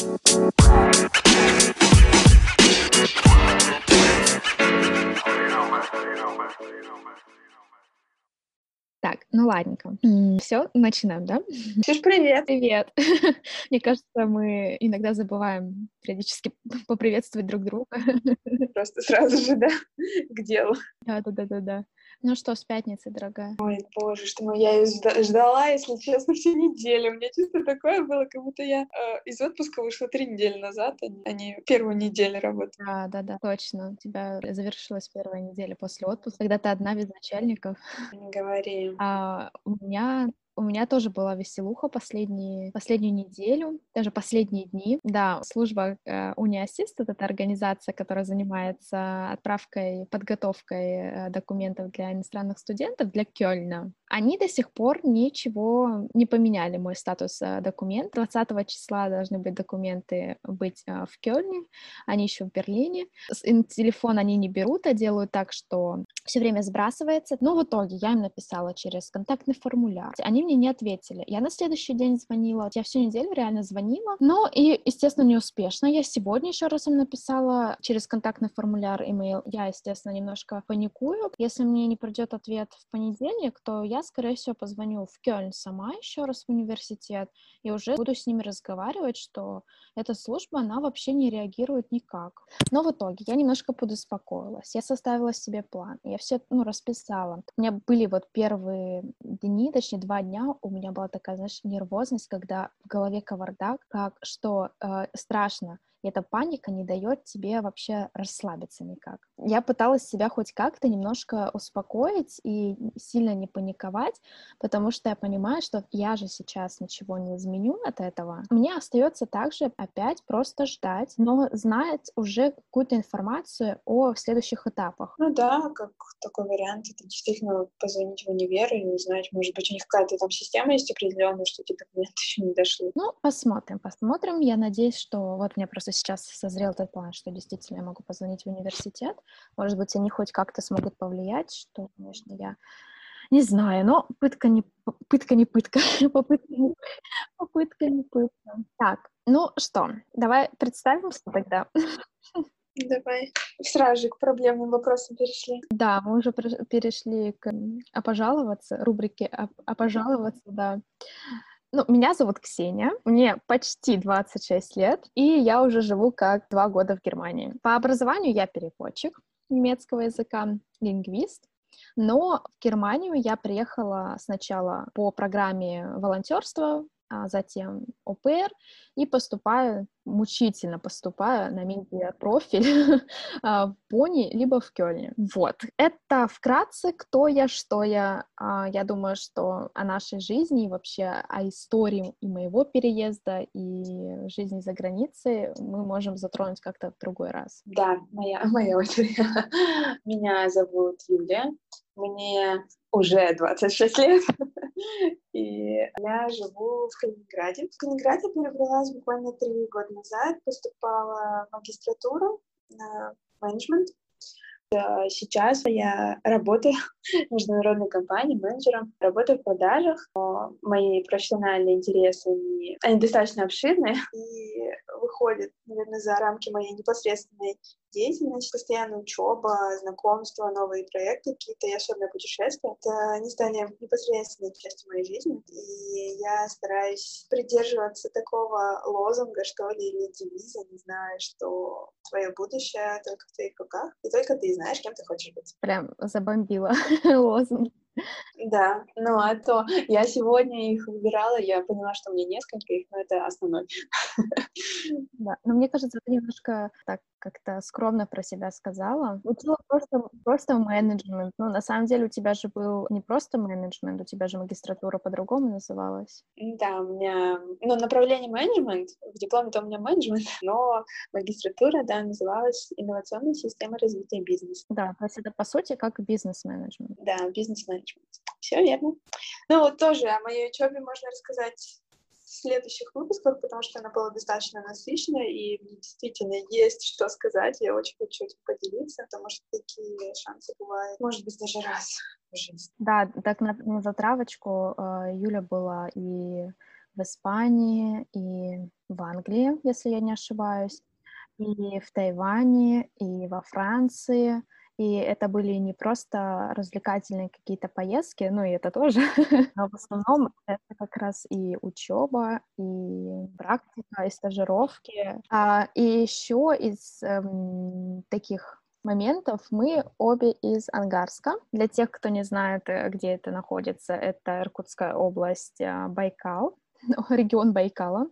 Так, ну ладненько. Все, начинаем, да? Ксюш, привет! Привет! Мне кажется, мы иногда забываем периодически поприветствовать друг друга. Просто сразу же, да, к делу. Да-да-да-да-да. Ну что, с пятницы, дорогая? Ой, боже, что мой, я ее ждала, если честно, всю неделю. У меня чувство такое было, как будто я э, из отпуска вышла три недели назад, а не а первую неделю работы. Да, да, да, точно. У тебя завершилась первая неделя после отпуска, когда ты одна без начальников. Не говори. А у меня у меня тоже была веселуха последние, последнюю неделю, даже последние дни. Да, служба э, Униассист — это организация, которая занимается отправкой, подготовкой э, документов для иностранных студентов для Кёльна. Они до сих пор ничего не поменяли, мой статус э, документ. 20 числа должны быть документы быть э, в Кёльне, они еще в Берлине. Телефон они не берут, а делают так, что все время сбрасывается. Но в итоге я им написала через контактный формуляр. Они мне не ответили. Я на следующий день звонила. Я всю неделю реально звонила. Но и, естественно, неуспешно. Я сегодня еще раз им написала через контактный формуляр email. Я, естественно, немножко паникую. Если мне не придет ответ в понедельник, то я, скорее всего, позвоню в Кёльн сама еще раз в университет и уже буду с ними разговаривать, что эта служба, она вообще не реагирует никак. Но в итоге я немножко подуспокоилась. Я составила себе план. Я все ну, расписала. У меня были вот первые дни, точнее два дня, у меня была такая, знаешь, нервозность, когда в голове кавардак, как что э, страшно, и эта паника не дает тебе вообще расслабиться никак. Я пыталась себя хоть как-то немножко успокоить и сильно не паниковать, потому что я понимаю, что я же сейчас ничего не изменю от этого. Мне остается также опять просто ждать, но знать уже какую-то информацию о следующих этапах. Ну да, как такой вариант, это действительно позвонить в универ и узнать, может быть, у них какая-то там система есть определенная, что эти документы еще не дошли. Ну, посмотрим, посмотрим. Я надеюсь, что вот мне просто сейчас созрел тот план, что действительно я могу позвонить в университет. Может быть, они хоть как-то смогут повлиять, что, конечно, я не знаю, но пытка не пытка, не пытка, попытка не, попытка не пытка. Так, ну что, давай представимся тогда. Давай. Сразу же к проблемным вопросам перешли. Да, мы уже перешли к «А пожаловаться», рубрике «А, а пожаловаться», да. Ну, меня зовут Ксения, мне почти 26 лет, и я уже живу как два года в Германии. По образованию я переводчик немецкого языка, лингвист, но в Германию я приехала сначала по программе волонтерства а затем ОПР, и поступаю, мучительно поступаю на медиа-профиль а, в Бонне либо в Кёльне. Вот. Это вкратце, кто я, что я. А, я думаю, что о нашей жизни и вообще о истории и моего переезда, и жизни за границей мы можем затронуть как-то в другой раз. Да, моя, моя очередь. Меня зовут Юлия. Мне уже 26 лет, и я живу в Калининграде. В Калининграде перебралась буквально три года назад, поступала в магистратуру на менеджмент. Сейчас я работаю в международной компании менеджером, работаю в продажах. Но мои профессиональные интересы, они, они достаточно обширные и выходят, наверное, за рамки моей непосредственной деятельность, постоянная учеба, знакомства, новые проекты какие-то и особенно путешествия. Это они стали непосредственной частью моей жизни, и я стараюсь придерживаться такого лозунга, что ли, или девиза, не знаю, что твое будущее только в твоих руках, и только ты знаешь, кем ты хочешь быть. Прям забомбила лозунг. Да, ну а то я сегодня их выбирала, я поняла, что у меня несколько их, но это основной. Да, но мне кажется, это немножко так как-то скромно про себя сказала. Учила просто, просто менеджмент. Ну, на самом деле у тебя же был не просто менеджмент, у тебя же магистратура по-другому называлась. Да, у меня, ну, направление менеджмент, в дипломе-то у меня менеджмент, но магистратура, да, называлась инновационная система развития бизнеса. Да, то есть это, по сути, как бизнес-менеджмент. Да, бизнес-менеджмент. Все верно. Ну, вот тоже о моей учебе можно рассказать следующих выпусках, потому что она была достаточно насыщенная, и действительно есть что сказать. Я очень хочу этим поделиться, потому что такие шансы бывают, может быть, даже раз в жизни. Да, так на, на затравочку э, Юля была и в Испании и в Англии, если я не ошибаюсь, и в Тайване, и во Франции. И это были не просто развлекательные какие-то поездки, ну и это тоже, но в основном это как раз и учеба, и практика, и стажировки. А, и еще из эм, таких моментов мы обе из Ангарска. Для тех, кто не знает, э, где это находится, это Иркутская область, э, Байкал, регион Байкала.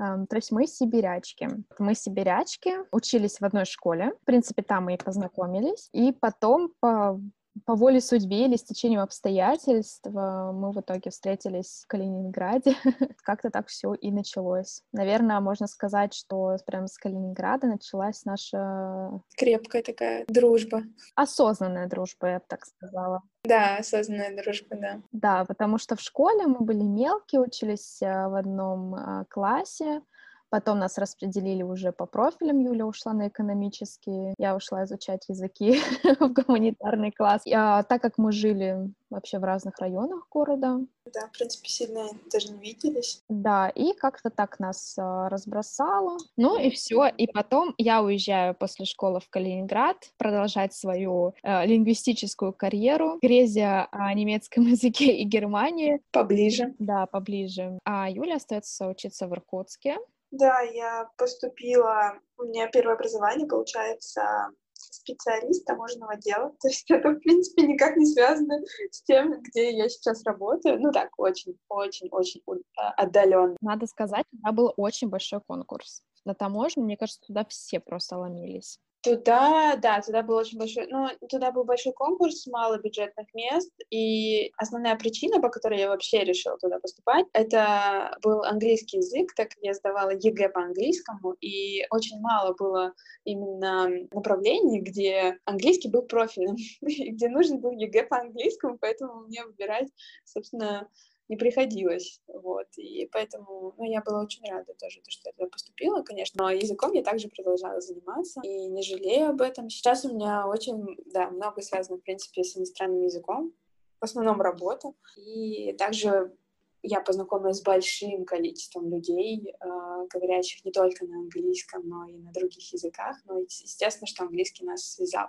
То есть мы сибирячки. Мы сибирячки, учились в одной школе. В принципе, там мы и познакомились. И потом по по воле судьбы или стечению обстоятельств э, мы в итоге встретились в Калининграде. Как-то так все и началось. Наверное, можно сказать, что прям с Калининграда началась наша... Крепкая такая дружба. Осознанная дружба, я бы так сказала. Да, осознанная дружба, да. Да, потому что в школе мы были мелкие, учились э, в одном э, классе, Потом нас распределили уже по профилям. Юля ушла на экономические, я ушла изучать языки в гуманитарный класс. А, так как мы жили вообще в разных районах города. Да, в принципе, сильно даже не виделись. Да, и как-то так нас а, разбросало. Ну и все. И потом я уезжаю после школы в Калининград продолжать свою э, лингвистическую карьеру, грезя о немецком языке и Германии. Поближе. Да, поближе. А Юля остается учиться в Иркутске. Да, я поступила, у меня первое образование, получается, специалист таможенного дела, то есть это, в принципе, никак не связано с тем, где я сейчас работаю, ну так, очень-очень-очень а, отдаленно. Надо сказать, у был очень большой конкурс на таможню, мне кажется, туда все просто ломились. Туда, да, туда был очень большой, ну, туда был большой конкурс, мало бюджетных мест, и основная причина, по которой я вообще решила туда поступать, это был английский язык, так как я сдавала ЕГЭ по английскому, и очень мало было именно направлений, где английский был профильным, где нужен был ЕГЭ по английскому, поэтому мне выбирать, собственно, не приходилось, вот, и поэтому, ну, я была очень рада тоже, то, что я туда поступила, конечно, но языком я также продолжала заниматься, и не жалею об этом. Сейчас у меня очень, да, много связано, в принципе, с иностранным языком, в основном работа, и также я познакомилась с большим количеством людей, э, говорящих не только на английском, но и на других языках, но естественно, что английский нас связал.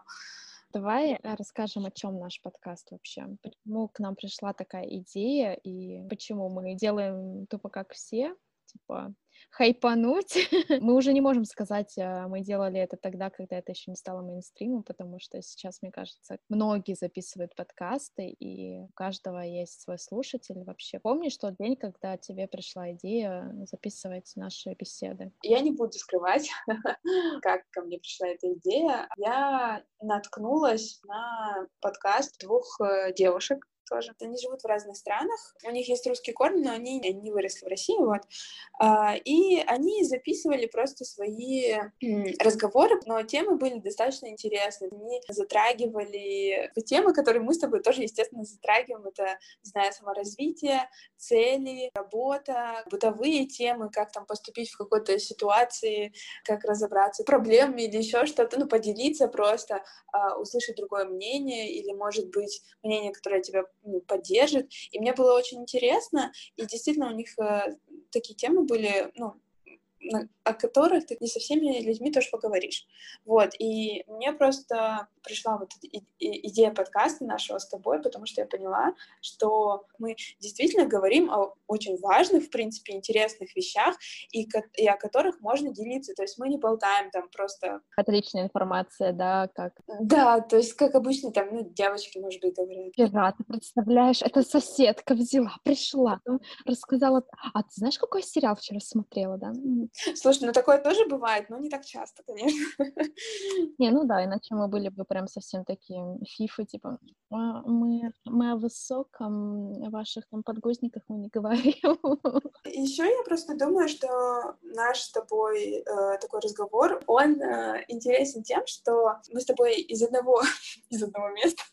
Давай э, расскажем, о чем наш подкаст вообще. Почему к нам пришла такая идея и почему мы делаем тупо как все, типа хайпануть. мы уже не можем сказать, а, мы делали это тогда, когда это еще не стало мейнстримом, потому что сейчас, мне кажется, многие записывают подкасты, и у каждого есть свой слушатель вообще. Помнишь тот день, когда тебе пришла идея записывать наши беседы? Я не буду скрывать, как ко мне пришла эта идея. Я наткнулась на подкаст двух э, девушек, тоже. Они живут в разных странах, у них есть русские корни, но они не выросли в России, вот. А, и они записывали просто свои разговоры, но темы были достаточно интересные. Они затрагивали темы, которые мы с тобой тоже, естественно, затрагиваем. Это, не знаю, саморазвитие, цели, работа, бытовые темы, как там поступить в какой-то ситуации, как разобраться с проблемами или еще что-то, ну, поделиться просто, а, услышать другое мнение или, может быть, мнение, которое тебя поддержит. И мне было очень интересно, и действительно у них э, такие темы были, ну, о которых ты не со всеми людьми тоже поговоришь. Вот, и мне просто пришла вот идея подкаста нашего с тобой, потому что я поняла, что мы действительно говорим о очень важных, в принципе, интересных вещах, и, и о которых можно делиться. То есть мы не болтаем там просто... Отличная информация, да, как... Да, то есть как обычно там, ну, девочки, может быть, говорят. Вчера, ты представляешь, это соседка взяла, пришла, рассказала... А ты знаешь, какой сериал вчера смотрела, да? Слушай, ну такое тоже бывает, но не так часто, конечно. Не, ну да, иначе мы были бы прям совсем такие фифы, типа, «А, мы, мы о высоком, о ваших там подгузниках мы не говорим. Еще я просто думаю, что наш с тобой э, такой разговор, он э, интересен тем, что мы с тобой из одного, из одного места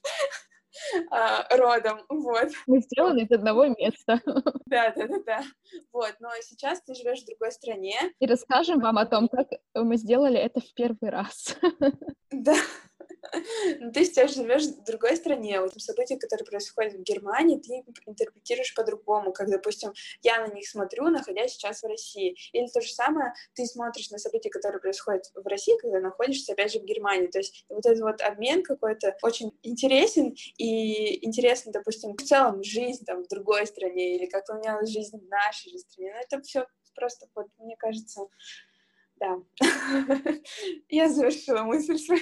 родом, вот. Мы сделаны из одного места. Да, да, да, да. Вот, но сейчас ты живешь в другой стране. И расскажем вам о том, как мы сделали это в первый раз. Да. Ну, ты сейчас живешь в другой стране, вот события, которые происходят в Германии, ты интерпретируешь по-другому, как, допустим, я на них смотрю, находясь сейчас в России. Или то же самое, ты смотришь на события, которые происходят в России, когда находишься, опять же, в Германии. То есть вот этот вот обмен какой-то очень интересен, и интересно, допустим, в целом жизнь там в другой стране, или как поменялась жизнь в нашей же стране. Но это все просто, вот, мне кажется, да. Я завершила мысль свою.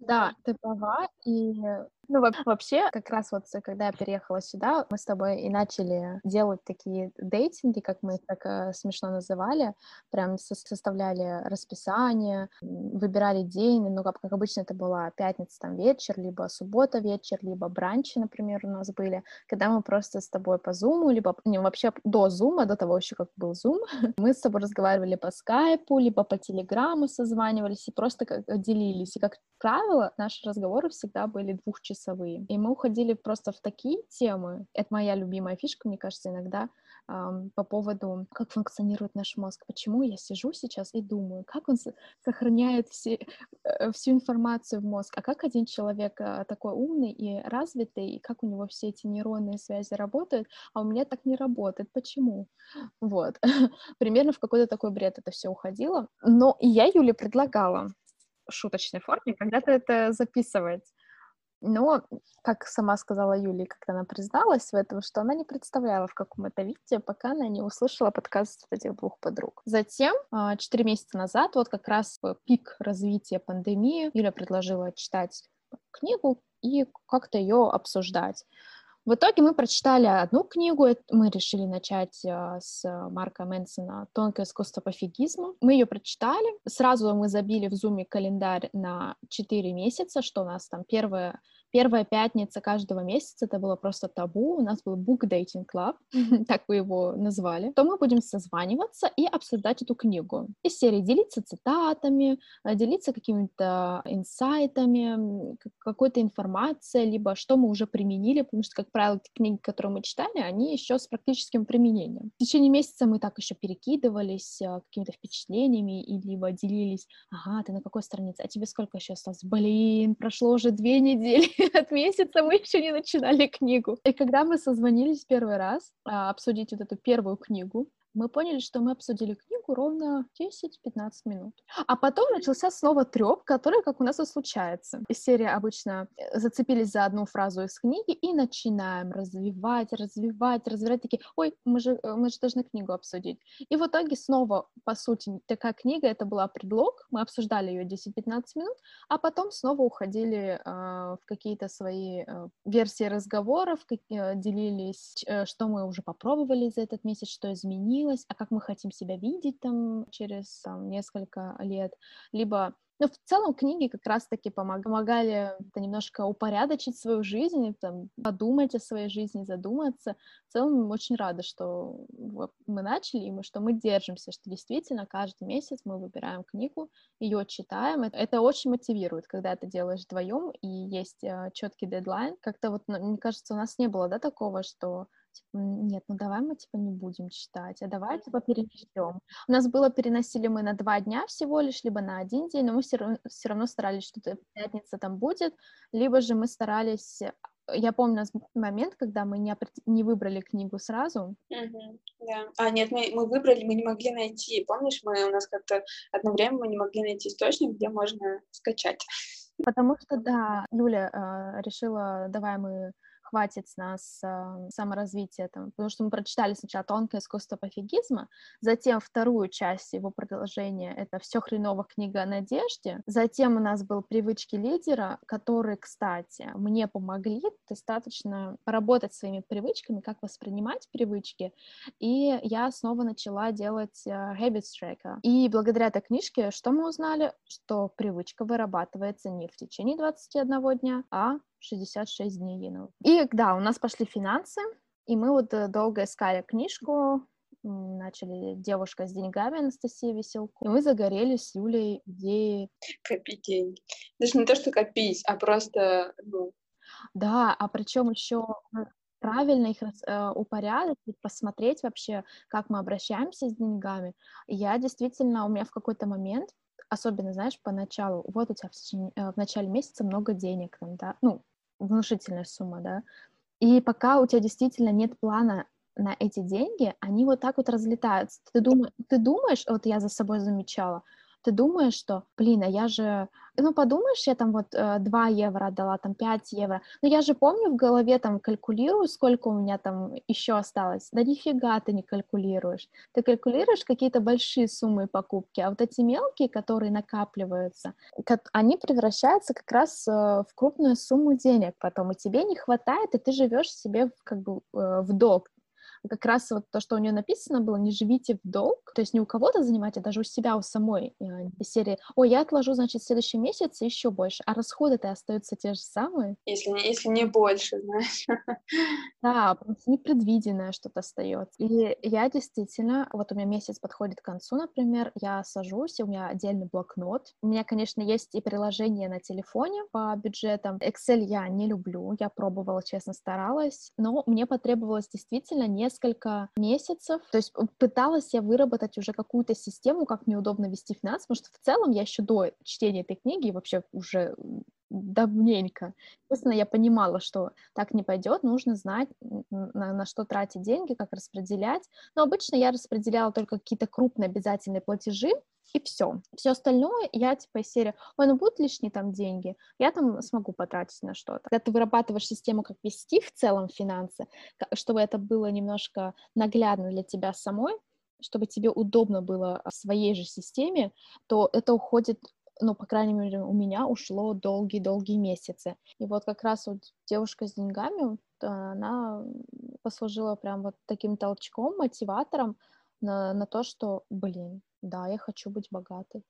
Да, ты права. И ну, вообще, как раз вот когда я переехала сюда, мы с тобой и начали делать такие дейтинги, как мы их так э, смешно называли, прям со составляли расписание, выбирали день, ну, как, как обычно это была пятница там вечер, либо суббота вечер, либо бранчи, например, у нас были, когда мы просто с тобой по зуму, либо, не, вообще до зума, до того еще как был зум, мы с тобой разговаривали по скайпу, либо по телеграмму созванивались и просто как делились. И, как правило, наши разговоры всегда были двухчасовые часовые. И мы уходили просто в такие темы. Это моя любимая фишка, мне кажется, иногда по поводу, как функционирует наш мозг. Почему я сижу сейчас и думаю, как он сохраняет все, э, всю информацию в мозг, а как один человек э, такой умный и развитый, и как у него все эти нейронные связи работают, а у меня так не работает. Почему? Вот. Примерно в какой-то такой бред это все уходило. Но я Юле предлагала в шуточной форме когда-то это записывать. Но, как сама сказала Юлия, когда она призналась в этом, что она не представляла, в каком это виде, пока она не услышала подкаст этих двух подруг. Затем, а, четыре месяца назад, вот как раз пик развития пандемии, Юля предложила читать книгу и как-то ее обсуждать. В итоге мы прочитали одну книгу, мы решили начать а, с Марка Мэнсона «Тонкое искусство пофигизма». Мы ее прочитали, сразу мы забили в зуме календарь на 4 месяца, что у нас там первое Первая пятница каждого месяца это было просто табу. У нас был Book Dating Club, так вы его назвали. То мы будем созваниваться и обсуждать эту книгу. Из серии делиться цитатами, э, делиться какими-то инсайтами, какой-то информацией, либо что мы уже применили, потому что, как правило, те книги, которые мы читали, они еще с практическим применением. В течение месяца мы так еще перекидывались э, какими-то впечатлениями, и либо делились, ага, ты на какой странице, а тебе сколько еще осталось? Блин, прошло уже две недели. от месяца мы еще не начинали книгу. И когда мы созвонились первый раз а, обсудить вот эту первую книгу, мы поняли, что мы обсудили книгу ровно 10-15 минут. А потом начался снова треп, который, как у нас и случается. Из серии обычно э, зацепились за одну фразу из книги и начинаем развивать, развивать, развивать. Такие, ой, мы же, э, мы же должны книгу обсудить. И в итоге снова, по сути, такая книга, это была предлог, мы обсуждали ее 10-15 минут, а потом снова уходили э, в какие-то свои э, версии разговоров, как, э, делились, э, что мы уже попробовали за этот месяц, что изменилось, изменилось, а как мы хотим себя видеть там через там, несколько лет, либо ну, в целом книги как раз-таки помогали немножко упорядочить свою жизнь, там, подумать о своей жизни, задуматься. В целом очень рады, что мы начали, и мы, что мы держимся, что действительно каждый месяц мы выбираем книгу, ее читаем. Это, это очень мотивирует, когда ты делаешь вдвоем, и есть э, четкий дедлайн. Как-то вот, мне кажется, у нас не было, да, такого, что типа, нет, ну давай мы, типа, не будем читать, а давай, типа, перенесем. У нас было, переносили мы на два дня всего лишь, либо на один день, но мы все равно, все равно старались, что пятница там будет, либо же мы старались я помню, момент, когда мы не, не выбрали книгу сразу. Mm-hmm, да. А, нет, мы, мы выбрали, мы не могли найти. Помнишь, мы у нас как-то одно время мы не могли найти источник, где можно скачать. Потому что, да, Юля э, решила, давай мы хватит с нас э, саморазвития, там, потому что мы прочитали сначала «Тонкое искусство пофигизма», затем вторую часть его продолжения — это «Все хреново. Книга о надежде», затем у нас был «Привычки лидера», которые, кстати, мне помогли достаточно поработать своими привычками, как воспринимать привычки, и я снова начала делать э, habits tracker. И благодаря этой книжке что мы узнали? Что привычка вырабатывается не в течение 21 дня, а 66 дней Янова. И да, у нас пошли финансы, и мы вот э, долго искали книжку, начали «Девушка с деньгами» Анастасия Веселку, и мы загорелись с Юлей идеей... Копить деньги. Даже не то, что копить, а просто, ну... Да, а причем еще правильно их э, упорядочить, посмотреть вообще, как мы обращаемся с деньгами. И я действительно, у меня в какой-то момент особенно, знаешь, поначалу, вот у тебя в, течение, э, в начале месяца много денег, там, да, ну, внушительная сумма, да, и пока у тебя действительно нет плана на эти деньги, они вот так вот разлетаются. Ты, дум... ты думаешь, вот я за собой замечала, ты думаешь, что, блин, а я же, ну, подумаешь, я там вот 2 э, евро отдала, там 5 евро, но я же помню в голове там калькулирую, сколько у меня там еще осталось. Да нифига ты не калькулируешь. Ты калькулируешь какие-то большие суммы покупки, а вот эти мелкие, которые накапливаются, они превращаются как раз э, в крупную сумму денег потом, и тебе не хватает, и ты живешь себе как бы э, в долг как раз вот то, что у нее написано было, не живите в долг, то есть не у кого-то занимать, а даже у себя, у самой э, серии, ой, я отложу, значит, в следующий месяц еще больше, а расходы-то остаются те же самые. Если не, если не больше, знаешь. Да, просто непредвиденное что-то остается. И я действительно, вот у меня месяц подходит к концу, например, я сажусь, и у меня отдельный блокнот. У меня, конечно, есть и приложение на телефоне по бюджетам. Excel я не люблю, я пробовала, честно, старалась, но мне потребовалось действительно не несколько месяцев. То есть пыталась я выработать уже какую-то систему, как мне удобно вести финансы, потому что в целом я еще до чтения этой книги вообще уже давненько. Естественно, я понимала, что так не пойдет, нужно знать, на, на что тратить деньги, как распределять. Но обычно я распределяла только какие-то крупные обязательные платежи, и все. Все остальное я типа из серии, ой, ну будут лишние там деньги, я там смогу потратить на что-то. Когда ты вырабатываешь систему, как вести в целом финансы, чтобы это было немножко наглядно для тебя самой, чтобы тебе удобно было в своей же системе, то это уходит ну, по крайней мере, у меня ушло долгие-долгие месяцы. И вот как раз вот девушка с деньгами, она послужила прям вот таким толчком, мотиватором на, на то, что, блин, да, я хочу быть богатой.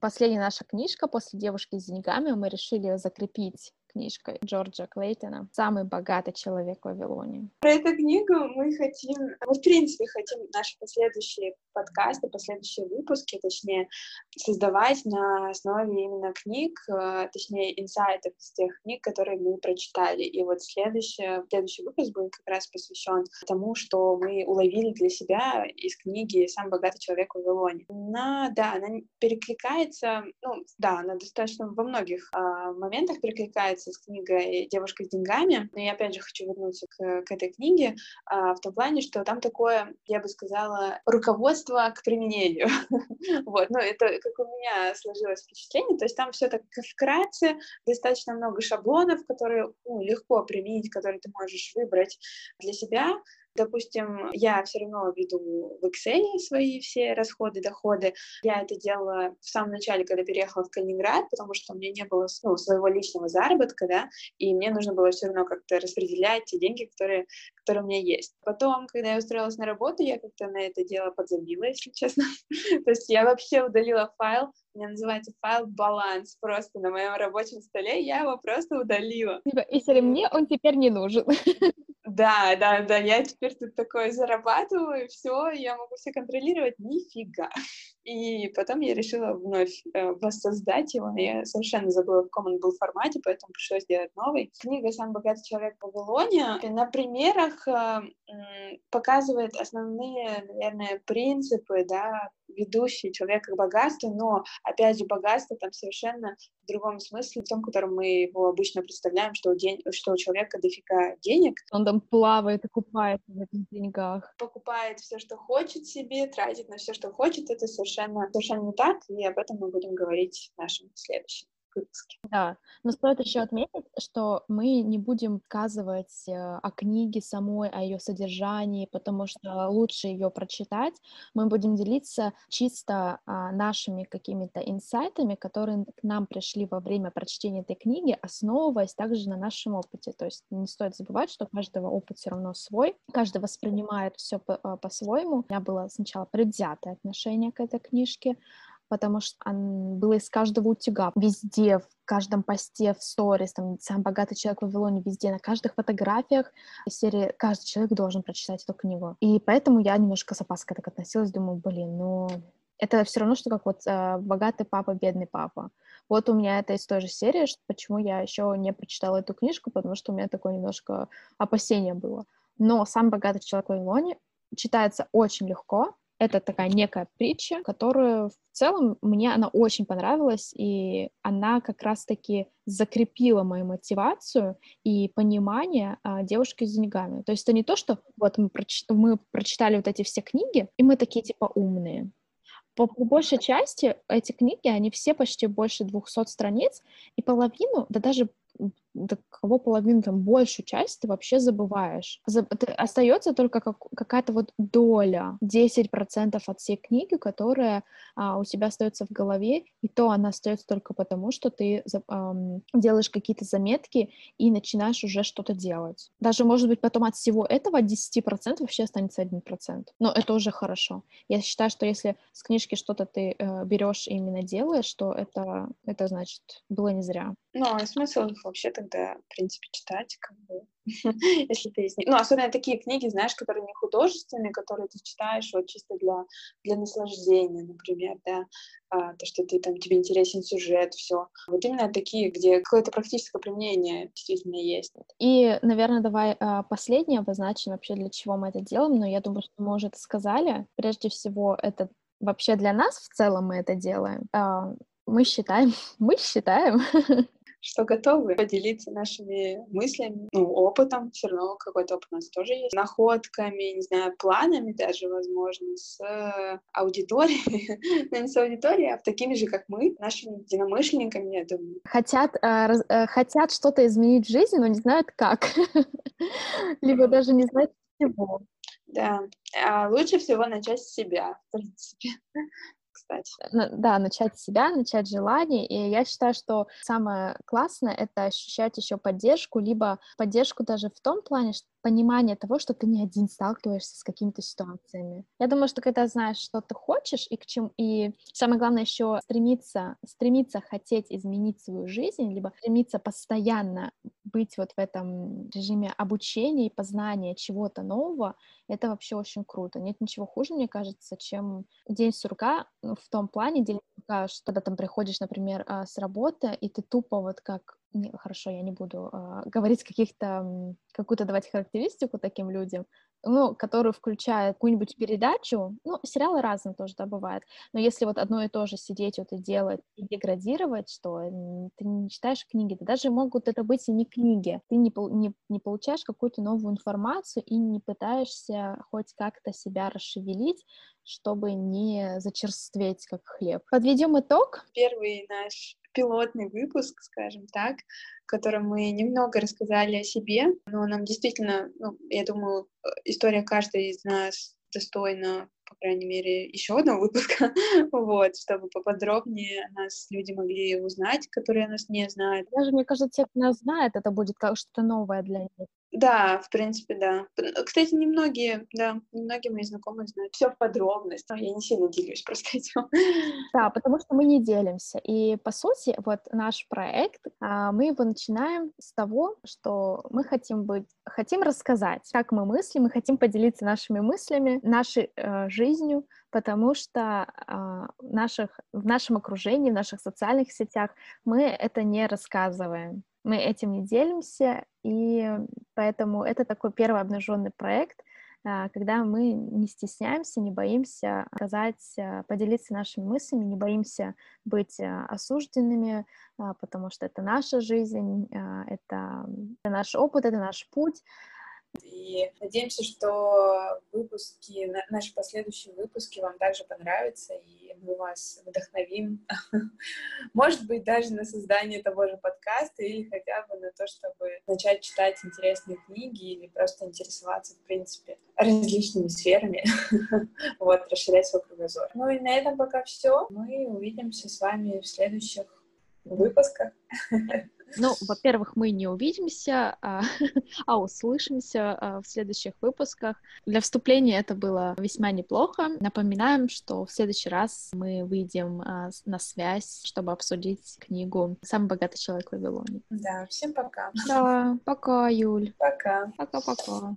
Последняя наша книжка после «Девушки с деньгами» мы решили закрепить книжкой Джорджа Клейтона «Самый богатый человек в Вавилоне». Про эту книгу мы хотим, мы в принципе хотим наши последующие подкасты, последующие выпуски, точнее, создавать на основе именно книг, э, точнее, инсайтов из тех книг, которые мы прочитали. И вот следующий, следующий выпуск будет как раз посвящен тому, что мы уловили для себя из книги «Самый богатый человек в Вавилоне». Она, да, она перекликается, ну, да, она достаточно во многих а, моментах перекликается с книгой «Девушка с деньгами». Но я опять же хочу вернуться к, к этой книге а, в том плане, что там такое, я бы сказала, руководство к применению. вот, ну это как у меня сложилось впечатление, то есть там все так вкратце, достаточно много шаблонов, которые ну, легко применить, которые ты можешь выбрать для себя, Допустим, я все равно веду в Excel свои все расходы, доходы. Я это делала в самом начале, когда переехала в Калининград, потому что у меня не было ну, своего личного заработка, да, и мне нужно было все равно как-то распределять те деньги, которые, которые у меня есть. Потом, когда я устроилась на работу, я как-то на это дело подзабила, если честно. То есть я вообще удалила файл, у меня называется файл баланс просто на моем рабочем столе, я его просто удалила. Типа, если мне он теперь не нужен. Да, да, да, я теперь тут такое зарабатываю, все, я могу все контролировать, нифига. И потом я решила вновь э, воссоздать его, я совершенно забыла, в каком он был формате, поэтому пришлось сделать новый. Книга «Самый богатый человек в Вавилоне» на примерах э, показывает основные, наверное, принципы, да, ведущие человека к богатству, но, опять же, богатство там совершенно в другом смысле, в том, котором мы его обычно представляем, что у, день, что у человека дофига денег. Он там плавает и купается в этих деньгах. Покупает все, что хочет себе, тратит на все, что хочет, это совершенно, совершенно не так, и об этом мы будем говорить в нашем следующем выпуске. Да, но стоит еще отметить, что мы не будем сказывать э, о книге самой, о ее содержании, потому что лучше ее прочитать. Мы будем делиться чисто а, нашими какими-то инсайтами, которые к нам пришли во время прочтения этой книги, основываясь также на нашем опыте. То есть не стоит забывать, что у каждого опыт все равно свой, каждый воспринимает все по- по-своему. У меня было сначала предвзятое отношение к этой книжке, потому что он было из каждого утюга, везде, в каждом посте, в сторис, там, «Сам богатый человек в Вавилоне», везде, на каждых фотографиях из серии «Каждый человек должен прочитать эту книгу». И поэтому я немножко с опаской так относилась, думаю, блин, ну, это все равно, что как вот э, «Богатый папа, бедный папа». Вот у меня это из той же серии, что почему я еще не прочитала эту книжку, потому что у меня такое немножко опасение было. Но «Сам богатый человек в Вавилоне» читается очень легко, это такая некая притча, которую в целом мне она очень понравилась, и она как раз-таки закрепила мою мотивацию и понимание а, девушки с деньгами. То есть это не то, что вот мы, проч... мы прочитали вот эти все книги, и мы такие типа умные. По, по большей части эти книги, они все почти больше 200 страниц, и половину, да даже кого половину, там, большую часть ты вообще забываешь. За, ты, остается только как, какая-то вот доля, 10% от всей книги, которая а, у тебя остается в голове, и то она остается только потому, что ты а, делаешь какие-то заметки и начинаешь уже что-то делать. Даже, может быть, потом от всего этого 10% вообще останется 1%. Но это уже хорошо. Я считаю, что если с книжки что-то ты э, берешь и именно делаешь, то это, это значит было не зря. Ну, а смысл вообще тогда, в принципе, читать, как бы, если ты из них... Ну, особенно такие книги, знаешь, которые не художественные, которые ты читаешь вот чисто для, для наслаждения, например, да, а, то, что ты там, тебе интересен сюжет, все. Вот именно такие, где какое-то практическое применение действительно есть. И, наверное, давай а, последнее обозначим вообще, для чего мы это делаем, но я думаю, что мы уже это сказали. Прежде всего, это вообще для нас в целом мы это делаем. А, мы считаем, мы считаем, что готовы поделиться нашими мыслями, ну, опытом, все равно какой-то опыт у нас тоже есть, находками, не знаю, планами даже, возможно, с аудиторией, но не с аудиторией, а такими же, как мы, нашими единомышленниками, я думаю. Хотят, э, э, хотят что-то изменить в жизни, но не знают как, либо даже не знают чего. Да, а лучше всего начать с себя, в принципе кстати. Да, начать с себя, начать желание. И я считаю, что самое классное — это ощущать еще поддержку, либо поддержку даже в том плане, что понимание того, что ты не один сталкиваешься с какими-то ситуациями. Я думаю, что когда знаешь, что ты хочешь и к чему, и самое главное еще стремиться, стремиться хотеть изменить свою жизнь, либо стремиться постоянно быть вот в этом режиме обучения и познания чего-то нового, это вообще очень круто. Нет ничего хуже, мне кажется, чем день сурка ну, в том плане, день сурка, что когда там приходишь, например, а, с работы, и ты тупо вот как не, хорошо, я не буду э, говорить каких-то, какую-то давать характеристику таким людям, ну, которую включает какую-нибудь передачу, ну, сериалы разные тоже, да, бывают, но если вот одно и то же сидеть вот и делать, и деградировать, что ты не читаешь книги, да даже могут это быть и не книги, ты не, не, не получаешь какую-то новую информацию и не пытаешься хоть как-то себя расшевелить, чтобы не зачерстветь, как хлеб. Подведем итог. Первый наш пилотный выпуск, скажем так, в котором мы немного рассказали о себе, но нам действительно, ну, я думаю, история каждой из нас достойна по крайней мере, еще одного выпуска, вот, чтобы поподробнее нас люди могли узнать, которые нас не знают. Даже, мне кажется, те, кто нас знает, это будет как что-то новое для них. Да, в принципе, да. Кстати, немногие, да, немногие мои знакомые знают все в подробностях. Я не сильно делюсь просто этим. Да, потому что мы не делимся. И, по сути, вот наш проект, а, мы его начинаем с того, что мы хотим быть, хотим рассказать, как мы мыслим, мы хотим поделиться нашими мыслями, нашей э, жизнью, потому что э, наших, в нашем окружении, в наших социальных сетях мы это не рассказываем мы этим не делимся, и поэтому это такой первый обнаженный проект, а, когда мы не стесняемся, не боимся сказать, а, поделиться нашими мыслями, не боимся быть а, осужденными, потому что это наша жизнь, это, это наш опыт, это наш путь, и надеемся, что выпуски, наши последующие выпуски вам также понравятся, и мы вас вдохновим, может быть, даже на создание того же подкаста, или хотя бы на то, чтобы начать читать интересные книги, или просто интересоваться, в принципе, различными сферами, вот, расширять свой кругозор. Ну и на этом пока все. Мы увидимся с вами в следующих выпусках. Ну, во-первых, мы не увидимся, а, а услышимся а, в следующих выпусках. Для вступления это было весьма неплохо. Напоминаем, что в следующий раз мы выйдем а, на связь, чтобы обсудить книгу «Самый богатый человек в Вавилоне». Да, всем пока. Да, пока, Юль. Пока. Пока-пока.